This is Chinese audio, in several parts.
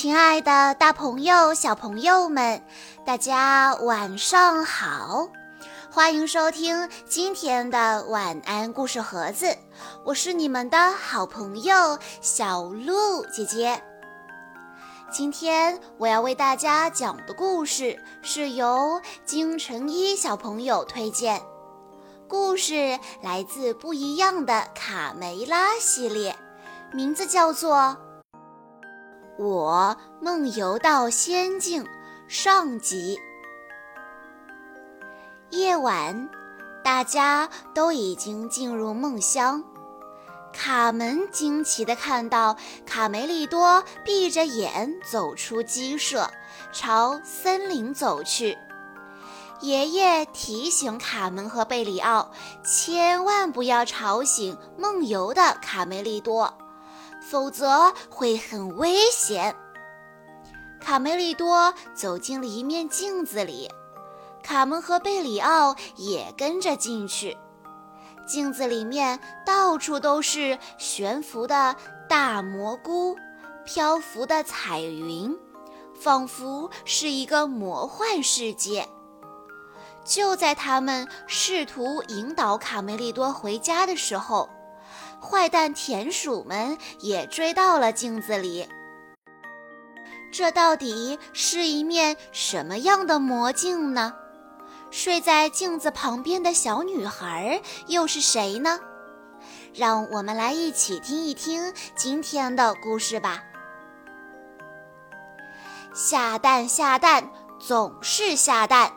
亲爱的，大朋友、小朋友们，大家晚上好！欢迎收听今天的晚安故事盒子，我是你们的好朋友小鹿姐姐。今天我要为大家讲的故事是由金晨一小朋友推荐，故事来自不一样的卡梅拉系列，名字叫做。我梦游到仙境上集。夜晚，大家都已经进入梦乡。卡门惊奇地看到卡梅利多闭着眼走出鸡舍，朝森林走去。爷爷提醒卡门和贝里奥，千万不要吵醒梦游的卡梅利多。否则会很危险。卡梅利多走进了一面镜子里，卡门和贝里奥也跟着进去。镜子里面到处都是悬浮的大蘑菇、漂浮的彩云，仿佛是一个魔幻世界。就在他们试图引导卡梅利多回家的时候，坏蛋田鼠们也追到了镜子里。这到底是一面什么样的魔镜呢？睡在镜子旁边的小女孩又是谁呢？让我们来一起听一听今天的故事吧。下蛋下蛋总是下蛋，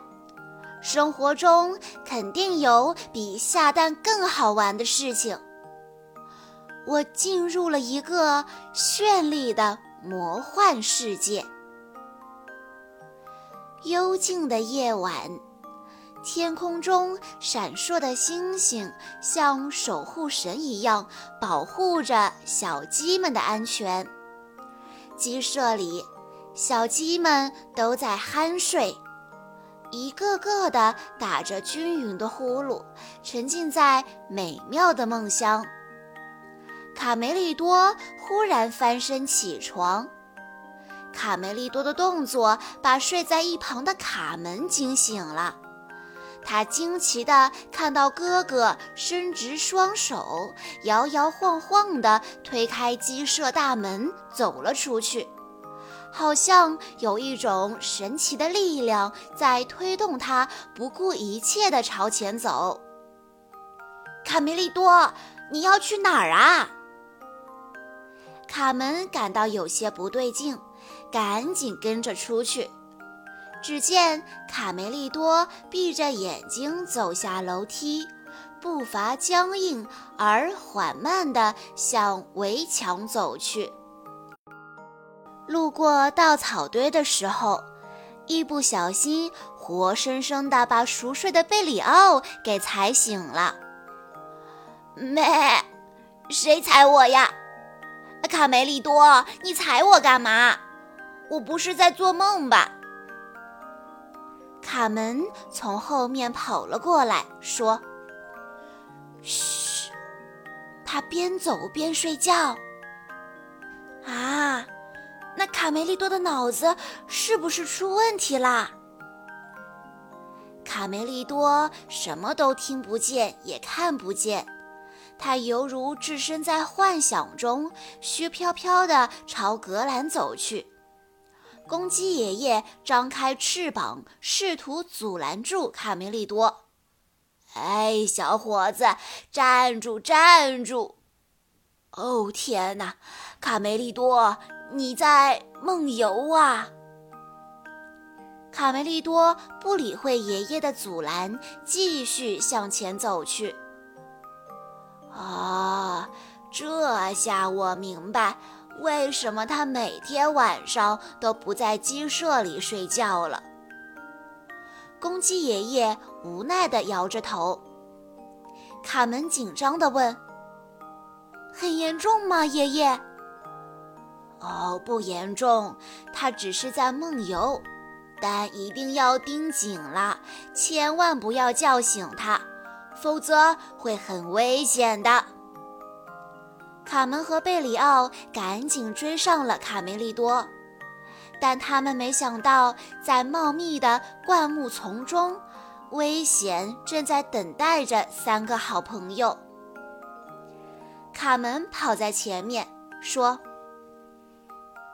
生活中肯定有比下蛋更好玩的事情。我进入了一个绚丽的魔幻世界。幽静的夜晚，天空中闪烁的星星像守护神一样保护着小鸡们的安全。鸡舍里，小鸡们都在酣睡，一个个的打着均匀的呼噜，沉浸在美妙的梦乡。卡梅利多忽然翻身起床，卡梅利多的动作把睡在一旁的卡门惊醒了。他惊奇地看到哥哥伸直双手，摇摇晃晃地推开鸡舍大门走了出去，好像有一种神奇的力量在推动他不顾一切地朝前走。卡梅利多，你要去哪儿啊？卡门感到有些不对劲，赶紧跟着出去。只见卡梅利多闭着眼睛走下楼梯，步伐僵硬而缓慢地向围墙走去。路过稻草堆的时候，一不小心，活生生地把熟睡的贝里奥给踩醒了。咩？谁踩我呀？卡梅利多，你踩我干嘛？我不是在做梦吧？卡门从后面跑了过来，说：“嘘。”他边走边睡觉。啊，那卡梅利多的脑子是不是出问题啦？卡梅利多什么都听不见，也看不见。他犹如置身在幻想中，虚飘飘地朝格兰走去。公鸡爷爷张开翅膀，试图阻拦住卡梅利多。“哎，小伙子，站住，站住！”哦，天哪，卡梅利多，你在梦游啊！卡梅利多不理会爷爷的阻拦，继续向前走去。啊，这下我明白为什么他每天晚上都不在鸡舍里睡觉了。公鸡爷爷无奈地摇着头。卡门紧张地问：“很严重吗，爷爷？”“哦，不严重，他只是在梦游，但一定要盯紧了，千万不要叫醒他。”否则会很危险的。卡门和贝里奥赶紧追上了卡梅利多。但他们没想到，在茂密的灌木丛中，危险正在等待着三个好朋友。卡门跑在前面，说：“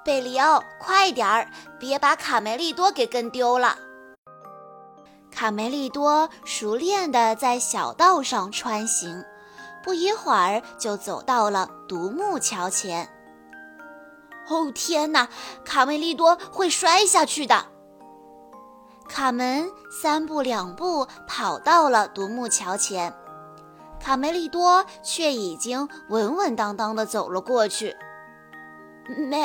贝里奥，快点儿，别把卡梅利多给跟丢了。”卡梅利多熟练地在小道上穿行，不一会儿就走到了独木桥前。哦天哪，卡梅利多会摔下去的！卡门三步两步跑到了独木桥前。卡梅利多却已经稳稳当当地走了过去。咩，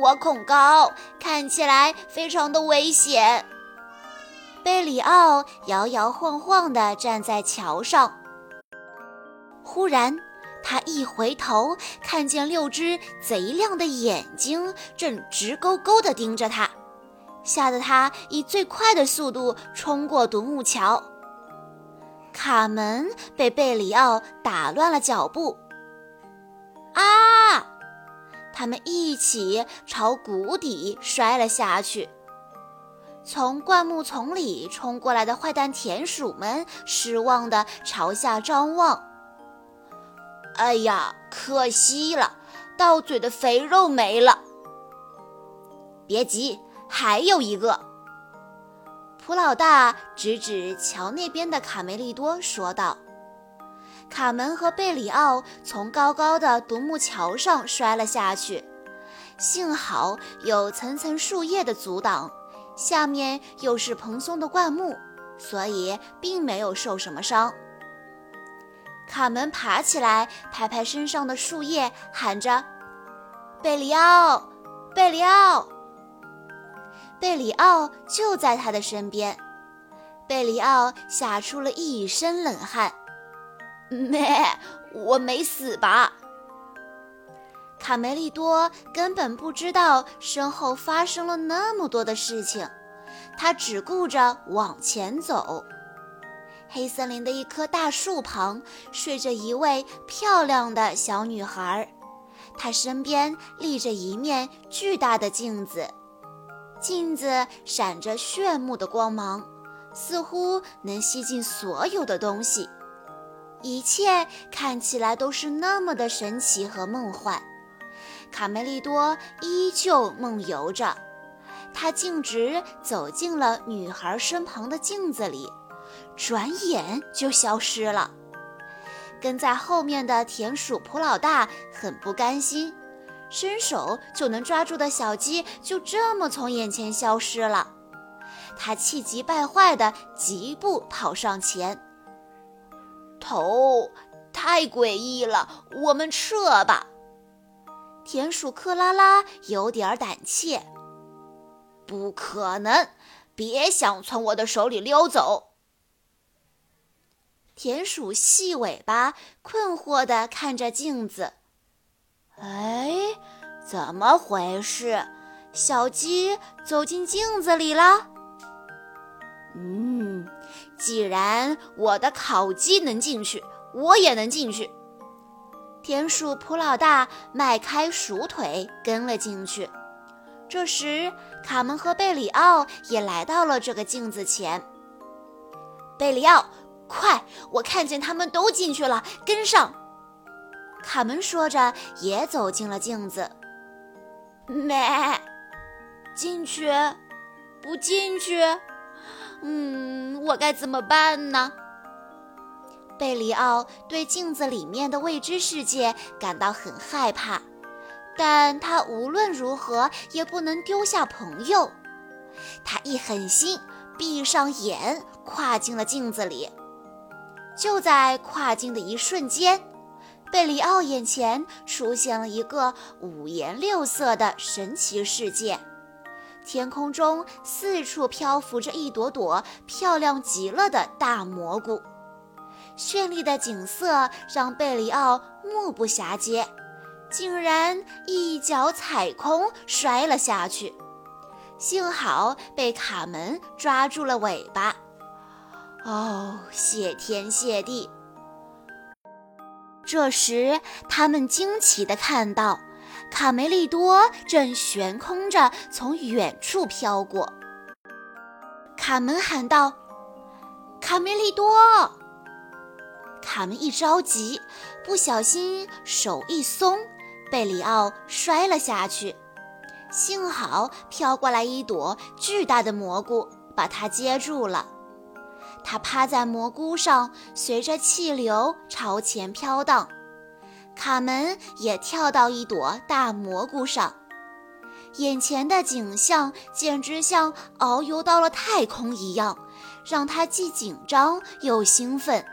我恐高，看起来非常的危险。贝里奥摇摇晃晃地站在桥上。忽然，他一回头，看见六只贼亮的眼睛正直勾勾地盯着他，吓得他以最快的速度冲过独木桥。卡门被贝里奥打乱了脚步，啊！他们一起朝谷底摔了下去。从灌木丛里冲过来的坏蛋田鼠们失望地朝下张望。哎呀，可惜了，到嘴的肥肉没了。别急，还有一个。普老大指指桥那边的卡梅利多，说道：“卡门和贝里奥从高高的独木桥上摔了下去，幸好有层层树叶的阻挡，下面又是蓬松的灌木，所以并没有受什么伤。”卡门爬起来，拍拍身上的树叶，喊着：“贝里奥，贝里奥！”贝里奥就在他的身边，贝里奥吓出了一身冷汗。咩，我没死吧？卡梅利多根本不知道身后发生了那么多的事情，他只顾着往前走。黑森林的一棵大树旁睡着一位漂亮的小女孩，她身边立着一面巨大的镜子。镜子闪着炫目的光芒，似乎能吸进所有的东西，一切看起来都是那么的神奇和梦幻。卡梅利多依旧梦游着，他径直走进了女孩身旁的镜子里，转眼就消失了。跟在后面的田鼠普老大很不甘心。伸手就能抓住的小鸡就这么从眼前消失了，他气急败坏地疾步跑上前。头，太诡异了，我们撤吧。田鼠克拉拉有点胆怯。不可能，别想从我的手里溜走。田鼠细尾巴困惑地看着镜子。哎，怎么回事？小鸡走进镜子里了。嗯，既然我的烤鸡能进去，我也能进去。田鼠普老大迈开鼠腿跟了进去。这时，卡门和贝里奥也来到了这个镜子前。贝里奥，快！我看见他们都进去了，跟上。卡门说着，也走进了镜子。没，进去，不进去？嗯，我该怎么办呢？贝里奥对镜子里面的未知世界感到很害怕，但他无论如何也不能丢下朋友。他一狠心，闭上眼，跨进了镜子里。就在跨进的一瞬间。贝里奥眼前出现了一个五颜六色的神奇世界，天空中四处漂浮着一朵朵漂亮极了的大蘑菇，绚丽的景色让贝里奥目不暇接，竟然一脚踩空摔了下去，幸好被卡门抓住了尾巴。哦，谢天谢地！这时，他们惊奇地看到，卡梅利多正悬空着从远处飘过。卡门喊道：“卡梅利多！”卡门一着急，不小心手一松，贝里奥摔了下去。幸好飘过来一朵巨大的蘑菇，把他接住了。他趴在蘑菇上，随着气流朝前飘荡。卡门也跳到一朵大蘑菇上，眼前的景象简直像遨游到了太空一样，让他既紧张又兴奋。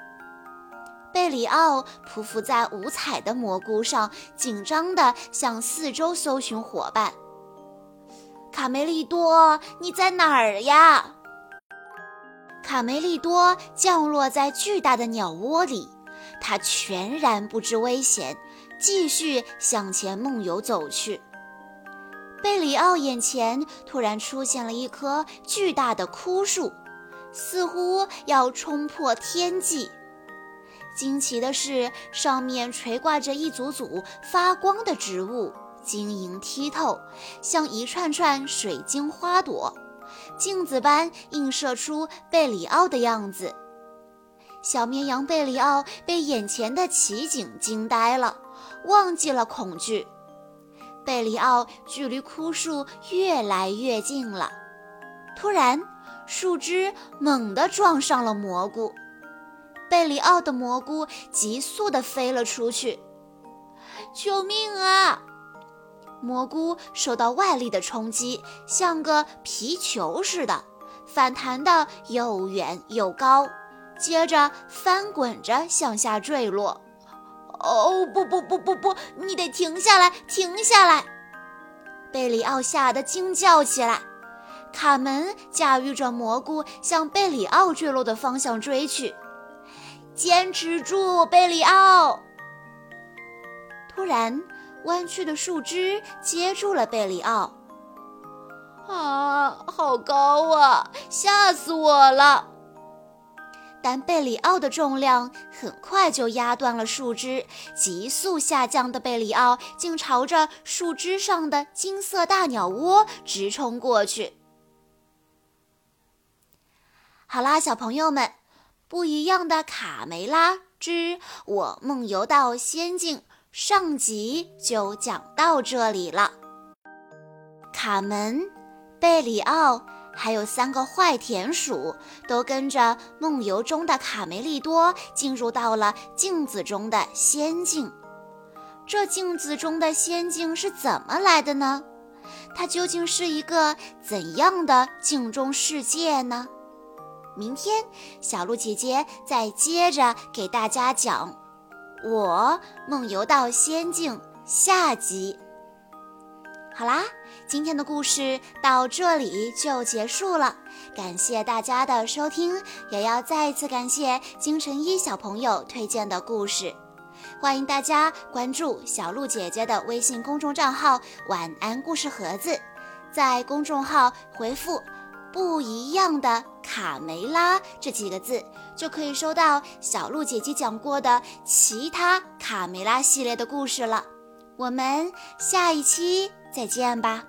贝里奥匍匐在五彩的蘑菇上，紧张地向四周搜寻伙伴。卡梅利多，你在哪儿呀？卡梅利多降落在巨大的鸟窝里，他全然不知危险，继续向前梦游走去。贝里奥眼前突然出现了一棵巨大的枯树，似乎要冲破天际。惊奇的是，上面垂挂着一组组发光的植物。晶莹剔透，像一串串水晶花朵，镜子般映射出贝里奥的样子。小绵羊贝里奥被眼前的奇景惊呆了，忘记了恐惧。贝里奥距离枯树越来越近了，突然，树枝猛地撞上了蘑菇，贝里奥的蘑菇急速地飞了出去。救命啊！蘑菇受到外力的冲击，像个皮球似的，反弹得又远又高，接着翻滚着向下坠落。哦，不不不不不，你得停下来，停下来！贝里奥吓得惊叫起来。卡门驾驭着蘑菇向贝里奥坠落的方向追去，坚持住，贝里奥！突然。弯曲的树枝接住了贝里奥，啊，好高啊，吓死我了！但贝里奥的重量很快就压断了树枝，急速下降的贝里奥竟朝着树枝上的金色大鸟窝直冲过去。好啦，小朋友们，不一样的卡梅拉之我梦游到仙境。上集就讲到这里了。卡门、贝里奥还有三个坏田鼠，都跟着梦游中的卡梅利多进入到了镜子中的仙境。这镜子中的仙境是怎么来的呢？它究竟是一个怎样的镜中世界呢？明天小鹿姐姐再接着给大家讲。我梦游到仙境下集。好啦，今天的故事到这里就结束了，感谢大家的收听，也要再次感谢金晨一小朋友推荐的故事。欢迎大家关注小鹿姐姐的微信公众账号“晚安故事盒子”，在公众号回复。不一样的卡梅拉这几个字，就可以收到小鹿姐姐讲过的其他卡梅拉系列的故事了。我们下一期再见吧。